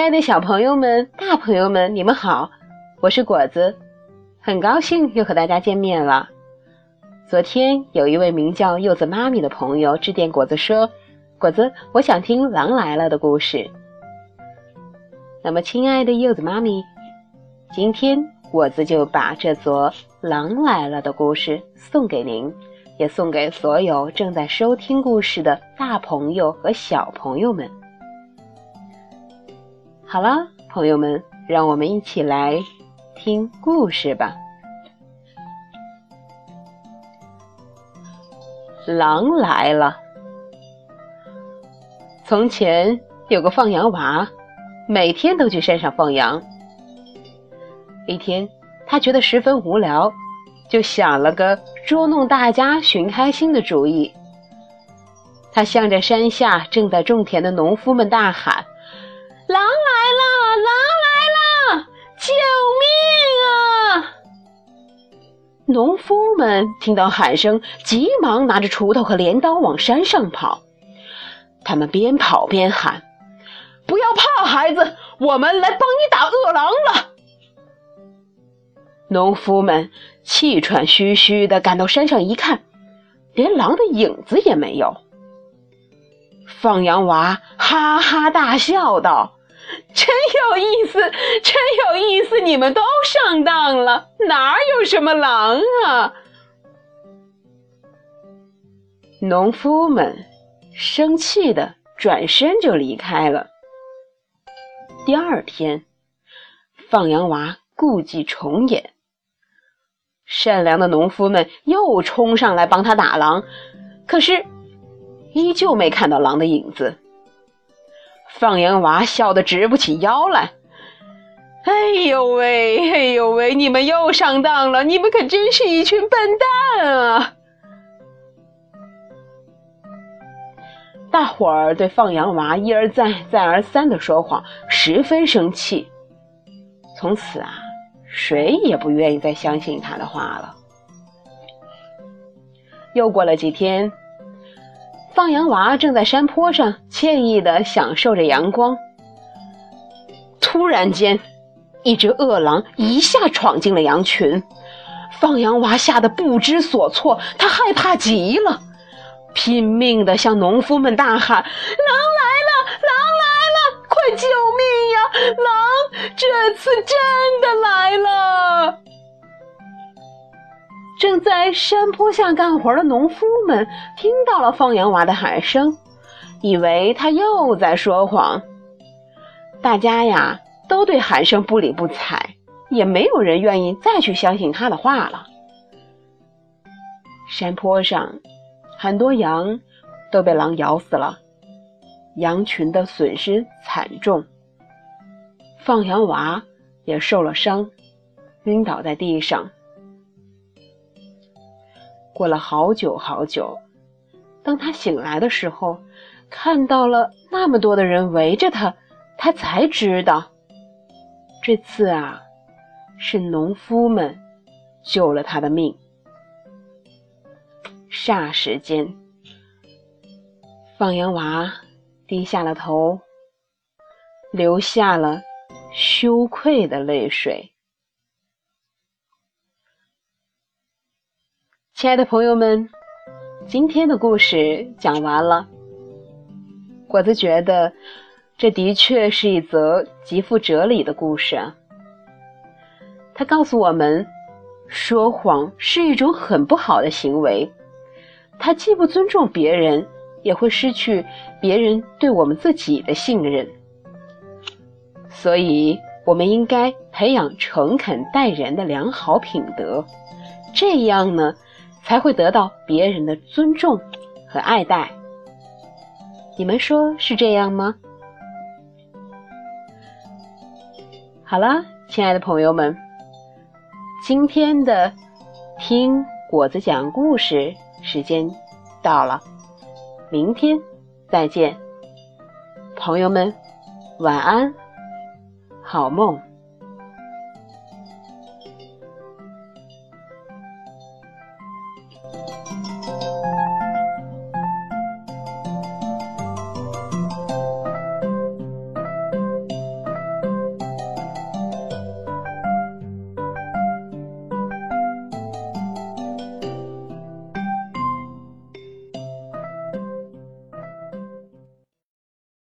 亲爱的小朋友们、大朋友们，你们好，我是果子，很高兴又和大家见面了。昨天有一位名叫柚子妈咪的朋友致电果子说：“果子，我想听《狼来了》的故事。”那么，亲爱的柚子妈咪，今天果子就把这则《狼来了》的故事送给您，也送给所有正在收听故事的大朋友和小朋友们。好了，朋友们，让我们一起来听故事吧。狼来了。从前有个放羊娃，每天都去山上放羊。一天，他觉得十分无聊，就想了个捉弄大家寻开心的主意。他向着山下正在种田的农夫们大喊。狼来了！狼来了！救命啊！农夫们听到喊声，急忙拿着锄头和镰刀往山上跑。他们边跑边喊：“不要怕，孩子，我们来帮你打恶狼了。”农夫们气喘吁吁地赶到山上一看，连狼的影子也没有。放羊娃哈哈大笑道。真有意思，真有意思！你们都上当了，哪有什么狼啊？农夫们生气的转身就离开了。第二天，放羊娃故伎重演，善良的农夫们又冲上来帮他打狼，可是依旧没看到狼的影子。放羊娃笑得直不起腰来。哎呦喂，哎呦喂，你们又上当了！你们可真是一群笨蛋啊！大伙儿对放羊娃一而再、再而三的说谎十分生气。从此啊，谁也不愿意再相信他的话了。又过了几天。放羊娃正在山坡上惬意地享受着阳光。突然间，一只饿狼一下闯进了羊群，放羊娃吓得不知所措，他害怕极了，拼命地向农夫们大喊：“狼来了！狼来了！快救命呀！狼这次真的来了！”正在山坡下干活的农夫们听到了放羊娃的喊声，以为他又在说谎。大家呀，都对喊声不理不睬，也没有人愿意再去相信他的话了。山坡上，很多羊都被狼咬死了，羊群的损失惨重。放羊娃也受了伤，晕倒在地上。过了好久好久，当他醒来的时候，看到了那么多的人围着他，他才知道，这次啊，是农夫们救了他的命。霎时间，放羊娃低下了头，流下了羞愧的泪水。亲爱的朋友们，今天的故事讲完了。果子觉得，这的确是一则极富哲理的故事啊。它告诉我们，说谎是一种很不好的行为，它既不尊重别人，也会失去别人对我们自己的信任。所以，我们应该培养诚恳待人的良好品德，这样呢。才会得到别人的尊重和爱戴。你们说是这样吗？好了，亲爱的朋友们，今天的听果子讲故事时间到了，明天再见，朋友们，晚安，好梦。